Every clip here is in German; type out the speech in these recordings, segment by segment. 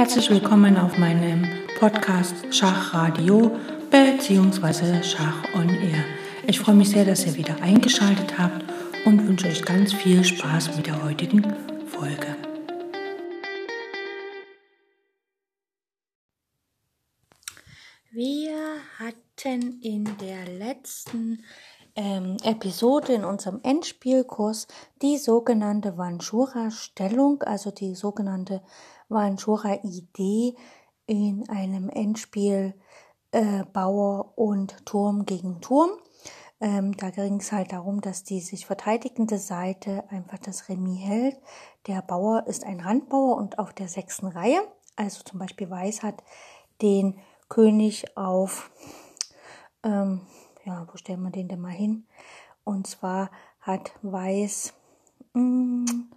Herzlich willkommen auf meinem Podcast Schachradio bzw. Schach on Air. Ich freue mich sehr, dass ihr wieder eingeschaltet habt und wünsche euch ganz viel Spaß mit der heutigen Folge. Wir hatten in der letzten ähm, Episode in unserem Endspielkurs die sogenannte Vanchura-Stellung, also die sogenannte Vanchura-Idee in einem Endspiel äh, Bauer und Turm gegen Turm. Ähm, da ging es halt darum, dass die sich verteidigende Seite einfach das Remis hält. Der Bauer ist ein Randbauer und auf der sechsten Reihe, also zum Beispiel Weiß hat den König auf ähm, ja, wo stellen wir den denn mal hin? Und zwar hat Weiß mh, mm,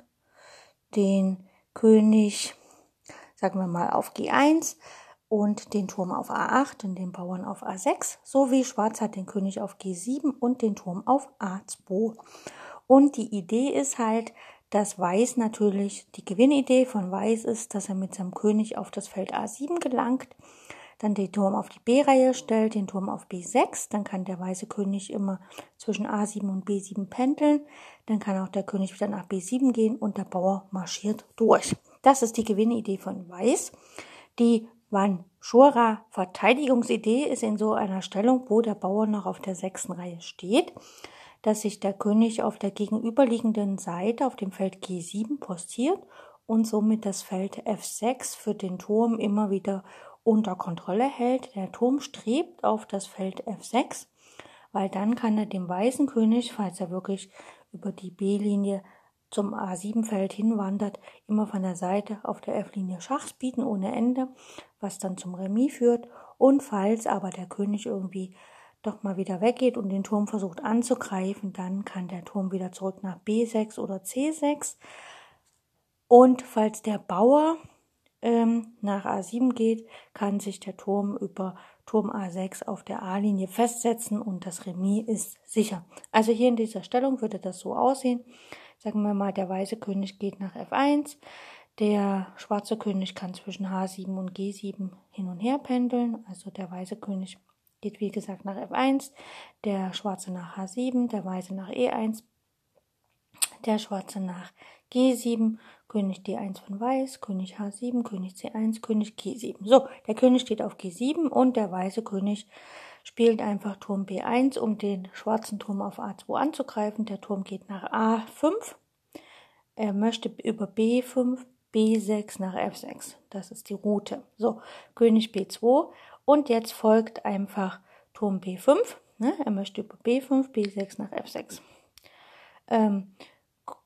den König, sagen wir mal, auf G1 und den Turm auf A8 und den Bauern auf A6, sowie Schwarz hat den König auf G7 und den Turm auf A2. Und die Idee ist halt, dass Weiß natürlich, die Gewinnidee von Weiß ist, dass er mit seinem König auf das Feld A7 gelangt dann den Turm auf die B-Reihe stellt, den Turm auf B6, dann kann der weiße König immer zwischen A7 und B7 pendeln, dann kann auch der König wieder nach B7 gehen und der Bauer marschiert durch. Das ist die Gewinnidee von Weiß. Die Vanchura Verteidigungsidee ist in so einer Stellung, wo der Bauer noch auf der sechsten Reihe steht, dass sich der König auf der gegenüberliegenden Seite auf dem Feld G7 postiert und somit das Feld F6 für den Turm immer wieder unter Kontrolle hält. Der Turm strebt auf das Feld F6, weil dann kann er dem weißen König, falls er wirklich über die B-Linie zum A7-Feld hinwandert, immer von der Seite auf der F-Linie Schachs bieten ohne Ende, was dann zum Remis führt. Und falls aber der König irgendwie doch mal wieder weggeht und den Turm versucht anzugreifen, dann kann der Turm wieder zurück nach B6 oder C6. Und falls der Bauer ähm, nach A7 geht, kann sich der Turm über Turm A6 auf der A-Linie festsetzen und das Remis ist sicher. Also hier in dieser Stellung würde das so aussehen. Sagen wir mal, der weiße König geht nach F1, der schwarze König kann zwischen H7 und G7 hin und her pendeln. Also der weiße König geht wie gesagt nach F1, der schwarze nach H7, der weiße nach E1, der schwarze nach G7 König D1 von Weiß, König H7, König C1, König G7. So, der König steht auf G7 und der weiße König spielt einfach Turm B1, um den schwarzen Turm auf A2 anzugreifen. Der Turm geht nach A5. Er möchte über B5, B6 nach F6. Das ist die Route. So, König B2 und jetzt folgt einfach Turm B5. Ne? Er möchte über B5, B6 nach F6. Ähm,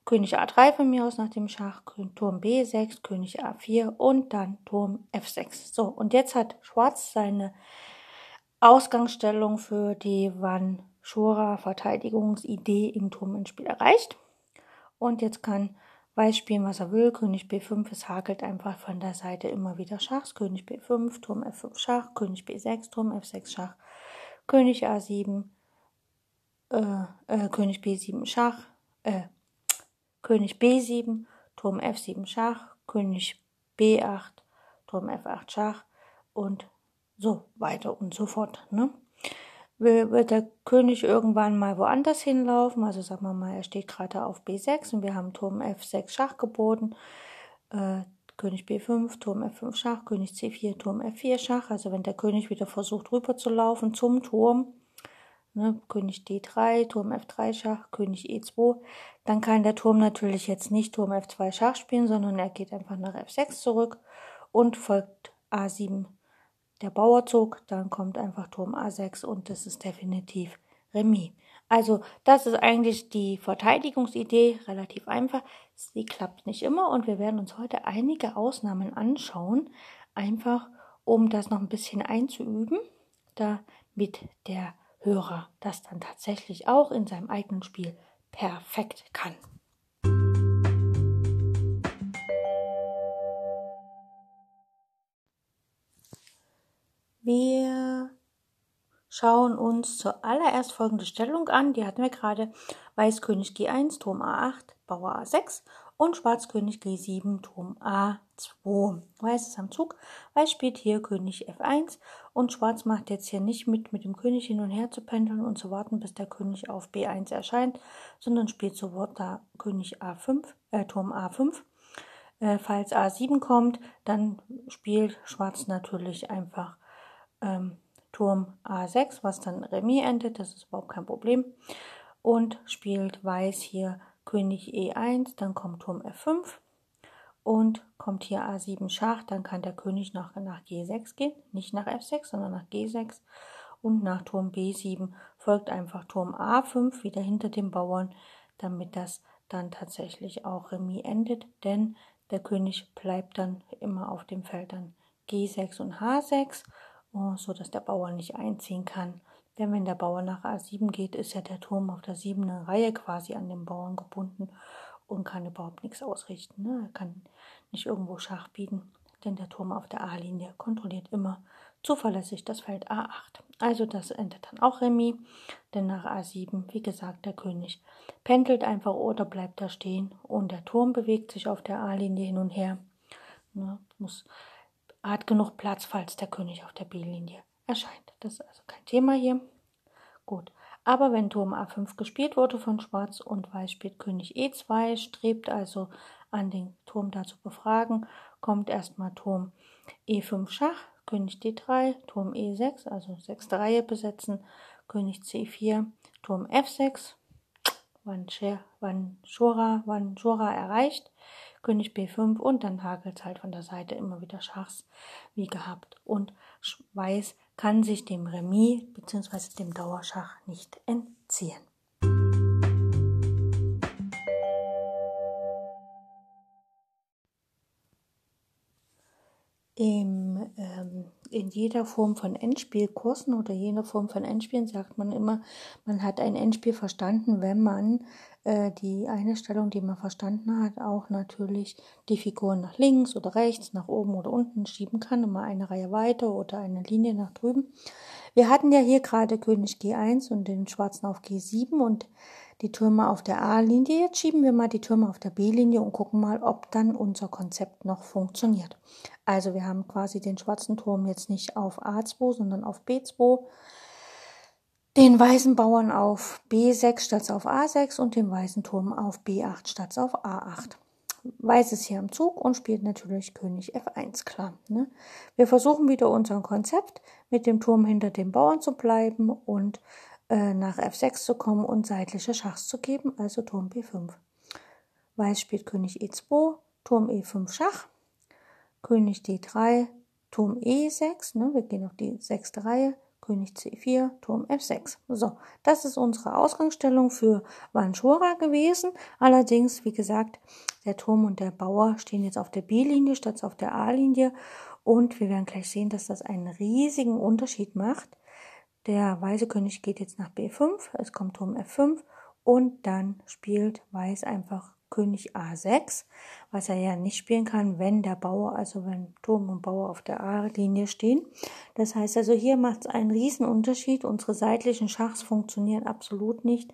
König A3 von mir aus nach dem Schach, Turm B6, König A4 und dann Turm F6. So, und jetzt hat Schwarz seine Ausgangsstellung für die Vanchura Verteidigungsidee im Turmenspiel erreicht. Und jetzt kann Weiß spielen, was er will. König B5, es hakelt einfach von der Seite immer wieder Schachs. König B5, Turm F5 Schach, König B6, Turm F6 Schach, König A7, äh, äh, König B7 Schach, äh, König B7, Turm F7 Schach, König B8, Turm F8 Schach und so weiter und so fort. Ne? Wird der König irgendwann mal woanders hinlaufen, also sagen wir mal, er steht gerade auf B6 und wir haben Turm F6 Schach geboten, äh, König B5, Turm F5 Schach, König C4, Turm F4 Schach. Also wenn der König wieder versucht rüber zu laufen zum Turm, ne, König D3, Turm F3 Schach, König E2, dann kann der Turm natürlich jetzt nicht Turm F2 Schach spielen, sondern er geht einfach nach F6 zurück und folgt A7 der Bauerzug, dann kommt einfach Turm A6 und das ist definitiv Remis. Also das ist eigentlich die Verteidigungsidee, relativ einfach. Sie klappt nicht immer und wir werden uns heute einige Ausnahmen anschauen, einfach um das noch ein bisschen einzuüben, damit der Hörer das dann tatsächlich auch in seinem eigenen Spiel perfekt kann. Wir schauen uns zuallererst folgende Stellung an. Die hatten wir gerade. Weiß König G1, Turm A8, Bauer A6 und Schwarz König G7, Turm A2. Weiß ist am Zug, Weiß spielt hier König F1 und Schwarz macht jetzt hier nicht mit, mit dem König hin und her zu pendeln und zu warten, bis der König auf B1 erscheint, sondern spielt sofort da König A5, äh, Turm A5. Äh, falls A7 kommt, dann spielt Schwarz natürlich einfach ähm, Turm A6, was dann Remis endet, das ist überhaupt kein Problem. Und spielt Weiß hier König E1, dann kommt Turm F5 und kommt hier A7 Schach, dann kann der König nach, nach G6 gehen, nicht nach F6, sondern nach G6 und nach Turm B7 folgt einfach Turm A5 wieder hinter dem Bauern, damit das dann tatsächlich auch Remis endet, denn der König bleibt dann immer auf dem Feld dann G6 und H6 so dass der Bauer nicht einziehen kann. Denn wenn der Bauer nach A7 geht, ist ja der Turm auf der siebenen Reihe quasi an den Bauern gebunden und kann überhaupt nichts ausrichten. Ne? Er kann nicht irgendwo Schach bieten, denn der Turm auf der A-Linie kontrolliert immer zuverlässig das Feld A8. Also das endet dann auch Remis, denn nach A7, wie gesagt, der König pendelt einfach oder bleibt da stehen und der Turm bewegt sich auf der A-Linie hin und her. Ne? Muss hat genug Platz, falls der König auf der B-Linie erscheint. Das ist also kein Thema hier. Gut. Aber wenn Turm A5 gespielt wurde von Schwarz und Weiß spielt König E2, strebt also an den Turm da zu befragen, kommt erstmal Turm E5 Schach, König D3, Turm E6, also sechste Reihe besetzen, König C4, Turm F6, Wanchora, Wanchora erreicht, König B5 und dann hagelt es halt von der Seite immer wieder Schachs wie gehabt. Und Weiß kann sich dem Remis bzw. dem Dauerschach nicht entziehen. Im, ähm, in jeder Form von Endspielkursen oder jener Form von Endspielen sagt man immer, man hat ein Endspiel verstanden, wenn man äh, die eine Stellung, die man verstanden hat, auch natürlich die Figuren nach links oder rechts, nach oben oder unten schieben kann, immer eine Reihe weiter oder eine Linie nach drüben. Wir hatten ja hier gerade König G1 und den Schwarzen auf G7 und die Türme auf der A-Linie. Jetzt schieben wir mal die Türme auf der B-Linie und gucken mal, ob dann unser Konzept noch funktioniert. Also wir haben quasi den schwarzen Turm jetzt nicht auf A2, sondern auf B2 den weißen Bauern auf B6 statt auf A6 und den weißen Turm auf B8 statt auf A8. Weiß ist hier am Zug und spielt natürlich König F1, klar. Ne? Wir versuchen wieder unser Konzept, mit dem Turm hinter dem Bauern zu bleiben und äh, nach F6 zu kommen und seitliche Schachs zu geben, also Turm B5. Weiß spielt König E2, Turm E5 Schach, König D3, Turm E6, ne? wir gehen auf die sechste Reihe, König C4, Turm F6. So, das ist unsere Ausgangsstellung für Vanchora gewesen. Allerdings, wie gesagt, der Turm und der Bauer stehen jetzt auf der B-Linie statt auf der A-Linie. Und wir werden gleich sehen, dass das einen riesigen Unterschied macht. Der weiße König geht jetzt nach B5, es kommt Turm F5 und dann spielt Weiß einfach König A6, was er ja nicht spielen kann, wenn der Bauer, also wenn Turm und Bauer auf der A-Linie stehen. Das heißt also, hier macht es einen riesen Unterschied. Unsere seitlichen Schachs funktionieren absolut nicht,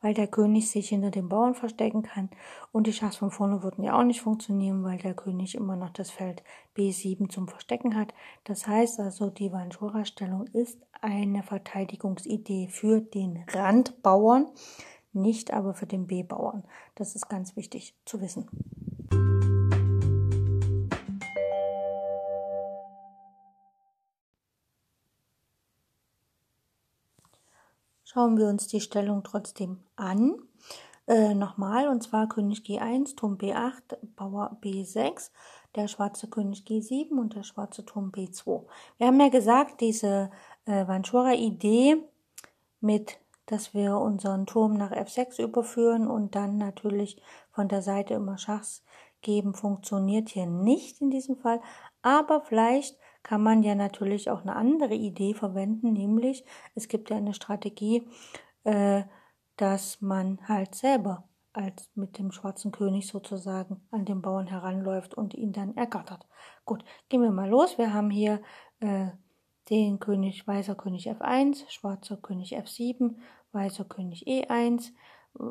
weil der König sich hinter den Bauern verstecken kann. Und die Schachs von vorne würden ja auch nicht funktionieren, weil der König immer noch das Feld B7 zum Verstecken hat. Das heißt also, die Vanchora-Stellung ist eine Verteidigungsidee für den Randbauern nicht aber für den B-Bauern. Das ist ganz wichtig zu wissen. Schauen wir uns die Stellung trotzdem an. Äh, nochmal, und zwar König G1, Turm B8, Bauer B6, der schwarze König G7 und der schwarze Turm B2. Wir haben ja gesagt, diese äh, Vanchura-Idee mit dass wir unseren Turm nach F6 überführen und dann natürlich von der Seite immer Schachs geben, funktioniert hier nicht in diesem Fall. Aber vielleicht kann man ja natürlich auch eine andere Idee verwenden, nämlich es gibt ja eine Strategie, äh, dass man halt selber als mit dem schwarzen König sozusagen an den Bauern heranläuft und ihn dann ergattert. Gut, gehen wir mal los. Wir haben hier äh, den König, weißer König F1, schwarzer König F7, weißer König E1,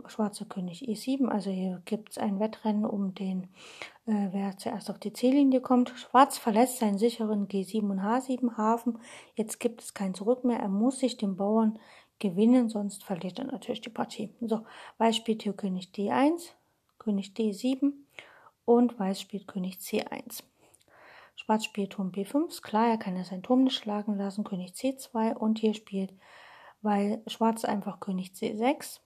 schwarzer König E7. Also hier gibt es ein Wettrennen um den, äh, wer zuerst auf die C-Linie kommt. Schwarz verlässt seinen sicheren G7 und H7 Hafen. Jetzt gibt es kein Zurück mehr. Er muss sich den Bauern gewinnen, sonst verliert er natürlich die Partie. So, Weiß spielt hier König D1, König D7 und Weiß spielt König C1. Schwarz spielt Turm B5, ist klar, er kann ja seinen Turm nicht schlagen lassen, König C2 und hier spielt weil Schwarz einfach König C6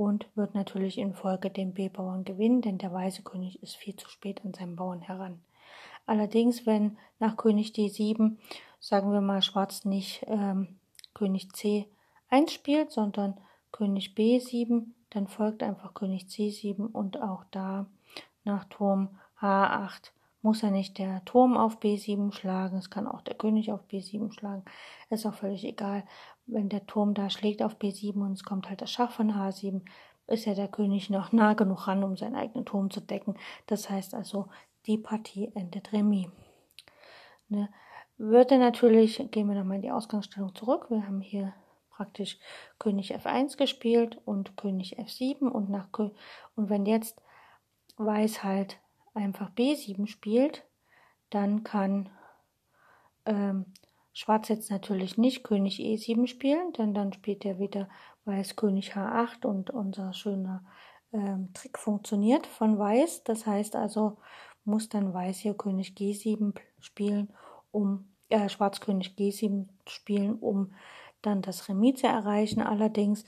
und wird natürlich in Folge den B-Bauern gewinnen, denn der weiße König ist viel zu spät an seinen Bauern heran. Allerdings, wenn nach König D7, sagen wir mal, Schwarz nicht ähm, König C1 spielt, sondern König B7, dann folgt einfach König C7 und auch da nach Turm H8 muss er nicht der Turm auf B7 schlagen, es kann auch der König auf B7 schlagen, ist auch völlig egal. Wenn der Turm da schlägt auf B7 und es kommt halt das Schach von H7, ist ja der König noch nah genug ran, um seinen eigenen Turm zu decken. Das heißt also, die Partie endet Remis. Ne? Würde natürlich, gehen wir nochmal in die Ausgangsstellung zurück, wir haben hier praktisch König F1 gespielt und König F7 und nach und wenn jetzt Weiß halt einfach B7 spielt, dann kann ähm, Schwarz jetzt natürlich nicht König E7 spielen, denn dann spielt er wieder Weiß König H8 und unser schöner ähm, Trick funktioniert von Weiß. Das heißt also, muss dann Weiß hier König G7 spielen, um äh, Schwarz König G7 spielen, um dann das Remis zu erreichen. Allerdings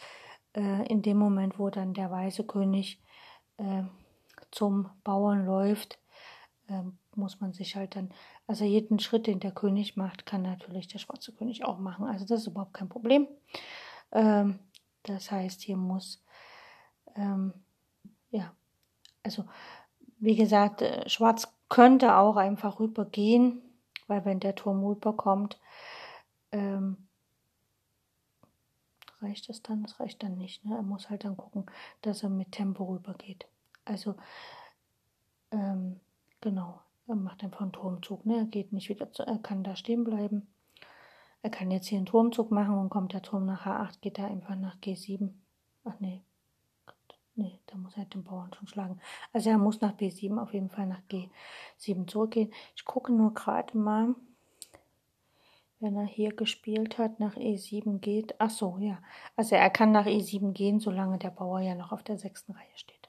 äh, in dem Moment, wo dann der weiße König äh, zum Bauern läuft, ähm, muss man sich halt dann, also jeden Schritt, den der König macht, kann natürlich der schwarze König auch machen. Also das ist überhaupt kein Problem. Ähm, das heißt, hier muss, ähm, ja, also wie gesagt, äh, Schwarz könnte auch einfach rübergehen, weil wenn der Turm rüberkommt, ähm, reicht das dann? Das reicht dann nicht. Ne? Er muss halt dann gucken, dass er mit Tempo rübergeht. Also, ähm, genau, macht einfach einen Turmzug. Ne? Er geht nicht wieder zu, er kann da stehen bleiben. Er kann jetzt hier einen Turmzug machen und kommt der Turm nach H8, geht er einfach nach G7. Ach nee. Nee, da muss er den Bauern schon schlagen. Also er muss nach B7 auf jeden Fall nach G7 zurückgehen. Ich gucke nur gerade mal, wenn er hier gespielt hat, nach E7 geht. Ach so, ja. Also er kann nach E7 gehen, solange der Bauer ja noch auf der sechsten Reihe steht.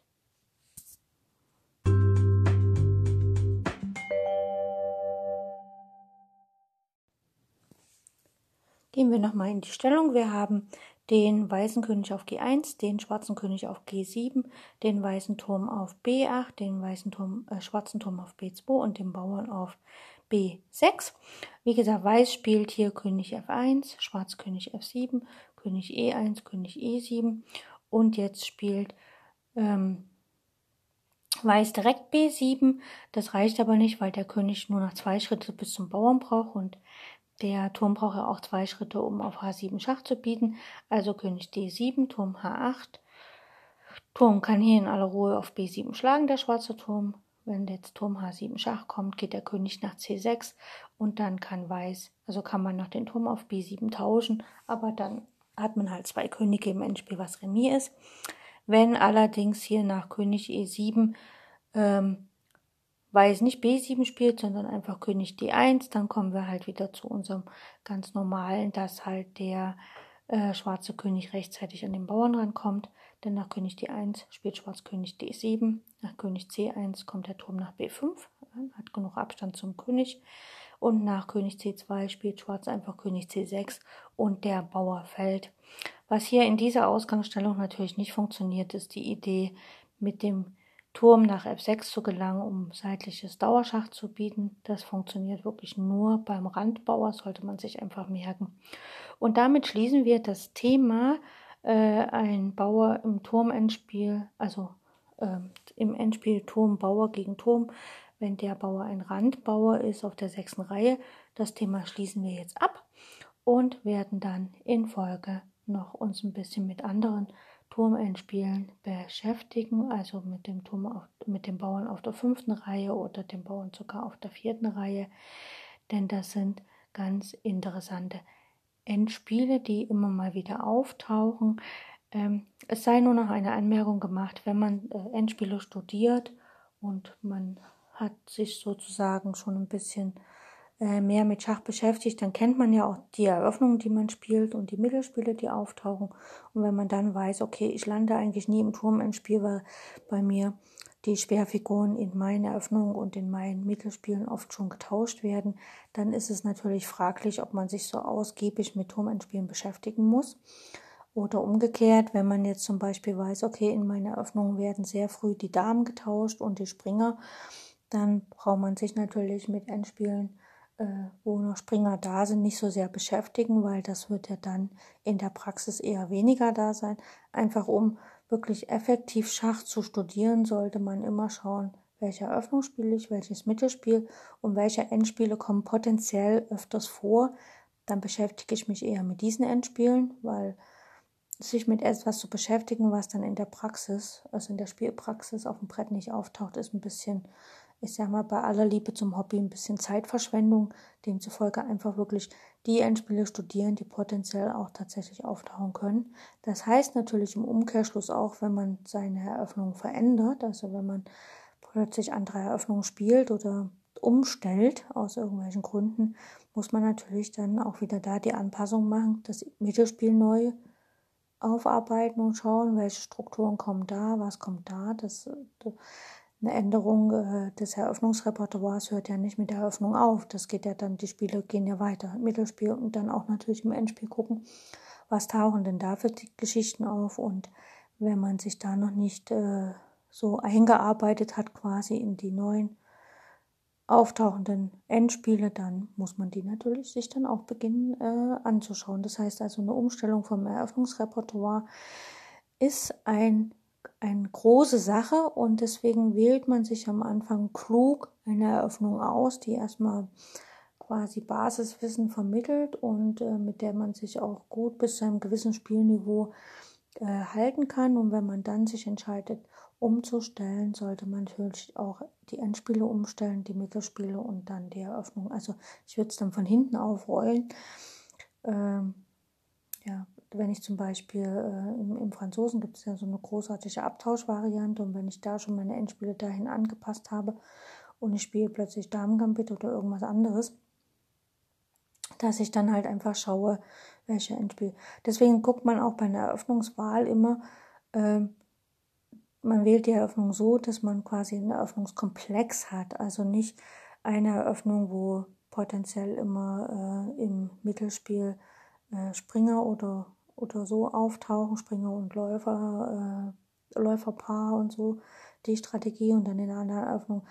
Gehen wir nochmal in die Stellung. Wir haben den weißen König auf G1, den schwarzen König auf G7, den weißen Turm auf B8, den weißen Turm, äh, schwarzen Turm auf B2 und den Bauern auf B6. Wie gesagt, Weiß spielt hier König F1, Schwarz König F7, König E1, König E7 und jetzt spielt ähm, Weiß direkt B7. Das reicht aber nicht, weil der König nur noch zwei Schritte bis zum Bauern braucht und der Turm braucht ja auch zwei Schritte, um auf H7 Schach zu bieten. Also König D7, Turm H8. Turm kann hier in aller Ruhe auf B7 schlagen, der schwarze Turm. Wenn jetzt Turm H7 Schach kommt, geht der König nach C6 und dann kann Weiß, also kann man noch den Turm auf B7 tauschen, aber dann hat man halt zwei Könige im Endspiel, was Remis ist. Wenn allerdings hier nach König E7 ähm, Weiß nicht B7 spielt, sondern einfach König D1, dann kommen wir halt wieder zu unserem ganz normalen, dass halt der äh, schwarze König rechtzeitig an den Bauern rankommt. Denn nach König D1 spielt Schwarz König D7, nach König C1 kommt der Turm nach B5, hat genug Abstand zum König. Und nach König C2 spielt Schwarz einfach König C6 und der Bauer fällt. Was hier in dieser Ausgangsstellung natürlich nicht funktioniert, ist die Idee mit dem Turm nach F6 zu gelangen, um seitliches Dauerschach zu bieten. Das funktioniert wirklich nur beim Randbauer, sollte man sich einfach merken. Und damit schließen wir das Thema äh, ein Bauer im Turmendspiel, also äh, im Endspiel Turm Bauer gegen Turm, wenn der Bauer ein Randbauer ist auf der sechsten Reihe. Das Thema schließen wir jetzt ab und werden dann in Folge noch uns ein bisschen mit anderen Turmendspielen beschäftigen, also mit dem Turm auf, mit dem Bauern auf der fünften Reihe oder dem Bauern sogar auf der vierten Reihe, denn das sind ganz interessante Endspiele, die immer mal wieder auftauchen. Ähm, es sei nur noch eine Anmerkung gemacht, wenn man äh, Endspiele studiert und man hat sich sozusagen schon ein bisschen mehr mit Schach beschäftigt, dann kennt man ja auch die Eröffnungen, die man spielt und die Mittelspiele, die auftauchen. Und wenn man dann weiß, okay, ich lande eigentlich nie im Turmendspiel, weil bei mir die Schwerfiguren in meinen Eröffnungen und in meinen Mittelspielen oft schon getauscht werden, dann ist es natürlich fraglich, ob man sich so ausgiebig mit Turmendspielen beschäftigen muss. Oder umgekehrt, wenn man jetzt zum Beispiel weiß, okay, in meiner Eröffnung werden sehr früh die Damen getauscht und die Springer, dann braucht man sich natürlich mit Endspielen, äh, wo noch Springer da sind, nicht so sehr beschäftigen, weil das wird ja dann in der Praxis eher weniger da sein. Einfach um wirklich effektiv Schach zu studieren, sollte man immer schauen, welche Eröffnung spiele ich, welches Mittelspiel und welche Endspiele kommen potenziell öfters vor. Dann beschäftige ich mich eher mit diesen Endspielen, weil sich mit etwas zu beschäftigen, was dann in der Praxis, also in der Spielpraxis auf dem Brett nicht auftaucht, ist ein bisschen, ich sag mal, bei aller Liebe zum Hobby ein bisschen Zeitverschwendung. Demzufolge einfach wirklich die Endspiele studieren, die potenziell auch tatsächlich auftauchen können. Das heißt natürlich im Umkehrschluss auch, wenn man seine Eröffnung verändert, also wenn man plötzlich andere Eröffnungen spielt oder umstellt aus irgendwelchen Gründen, muss man natürlich dann auch wieder da die Anpassung machen, das Mittelspiel neu aufarbeiten und schauen, welche Strukturen kommen da, was kommt da. Das, eine Änderung äh, des Eröffnungsrepertoires hört ja nicht mit der Eröffnung auf. Das geht ja dann, die Spiele gehen ja weiter. Mittelspiel und dann auch natürlich im Endspiel gucken, was tauchen denn da für die Geschichten auf. Und wenn man sich da noch nicht äh, so eingearbeitet hat, quasi in die neuen auftauchenden Endspiele, dann muss man die natürlich sich dann auch beginnen äh, anzuschauen. Das heißt also, eine Umstellung vom Eröffnungsrepertoire ist ein, eine große Sache und deswegen wählt man sich am Anfang klug eine Eröffnung aus, die erstmal quasi Basiswissen vermittelt und äh, mit der man sich auch gut bis zu einem gewissen Spielniveau äh, halten kann. Und wenn man dann sich entscheidet, umzustellen, sollte man natürlich auch die Endspiele umstellen, die Mittelspiele und dann die Eröffnung. Also ich würde es dann von hinten aufrollen. Ähm, ja, wenn ich zum Beispiel äh, im, im, Franzosen gibt es ja so eine großartige Abtauschvariante und wenn ich da schon meine Endspiele dahin angepasst habe und ich spiele plötzlich Damengambit oder irgendwas anderes, dass ich dann halt einfach schaue, welche Endspiel. Deswegen guckt man auch bei einer Eröffnungswahl immer, ähm, man wählt die Eröffnung so, dass man quasi einen Eröffnungskomplex hat. Also nicht eine Eröffnung, wo potenziell immer äh, im Mittelspiel äh, Springer oder, oder so auftauchen, Springer und Läufer, äh, Läuferpaar und so, die Strategie und dann in einer Eröffnung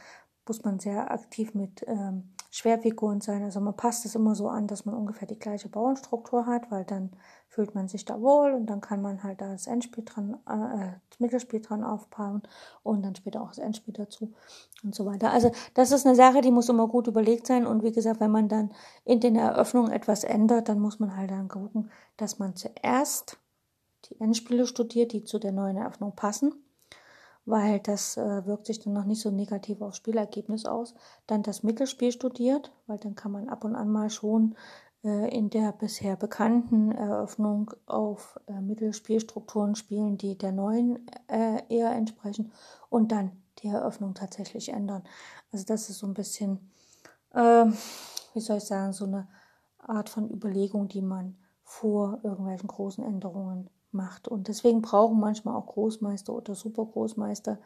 muss man sehr aktiv mit ähm, Schwerfiguren sein. Also man passt es immer so an, dass man ungefähr die gleiche Bauernstruktur hat, weil dann fühlt man sich da wohl und dann kann man halt da das Endspiel dran, äh, das Mittelspiel dran aufbauen und dann später auch das Endspiel dazu und so weiter. Also das ist eine Sache, die muss immer gut überlegt sein und wie gesagt, wenn man dann in den Eröffnungen etwas ändert, dann muss man halt dann gucken, dass man zuerst die Endspiele studiert, die zu der neuen Eröffnung passen weil das äh, wirkt sich dann noch nicht so negativ aufs Spielergebnis aus. Dann das Mittelspiel studiert, weil dann kann man ab und an mal schon äh, in der bisher bekannten Eröffnung auf äh, Mittelspielstrukturen spielen, die der neuen äh, eher entsprechen und dann die Eröffnung tatsächlich ändern. Also das ist so ein bisschen, ähm, wie soll ich sagen, so eine Art von Überlegung, die man vor irgendwelchen großen Änderungen macht. Und deswegen brauchen manchmal auch Großmeister oder Supergroßmeister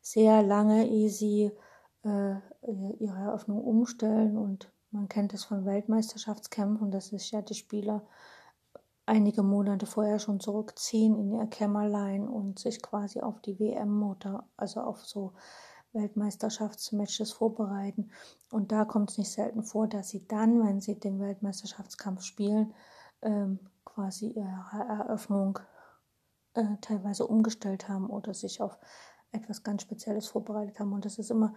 sehr lange, ehe sie äh, ihre Eröffnung umstellen. Und man kennt das von Weltmeisterschaftskämpfen, dass sich ja die Spieler einige Monate vorher schon zurückziehen in ihr Kämmerlein und sich quasi auf die WM oder also auf so Weltmeisterschaftsmatches vorbereiten. Und da kommt es nicht selten vor, dass sie dann, wenn sie den Weltmeisterschaftskampf spielen, ähm, quasi ihre Eröffnung äh, teilweise umgestellt haben oder sich auf etwas ganz Spezielles vorbereitet haben. Und das ist immer,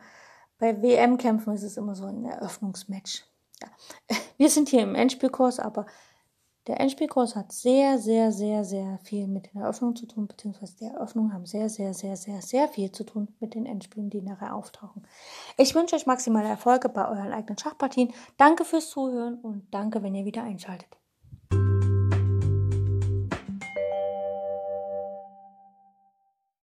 bei WM-Kämpfen ist es immer so ein Eröffnungsmatch. Ja. Wir sind hier im Endspielkurs, aber der Endspielkurs hat sehr, sehr, sehr, sehr viel mit den Eröffnungen zu tun, beziehungsweise die Eröffnungen haben sehr, sehr, sehr, sehr, sehr viel zu tun mit den Endspielen, die nachher auftauchen. Ich wünsche euch maximale Erfolge bei euren eigenen Schachpartien. Danke fürs Zuhören und danke, wenn ihr wieder einschaltet.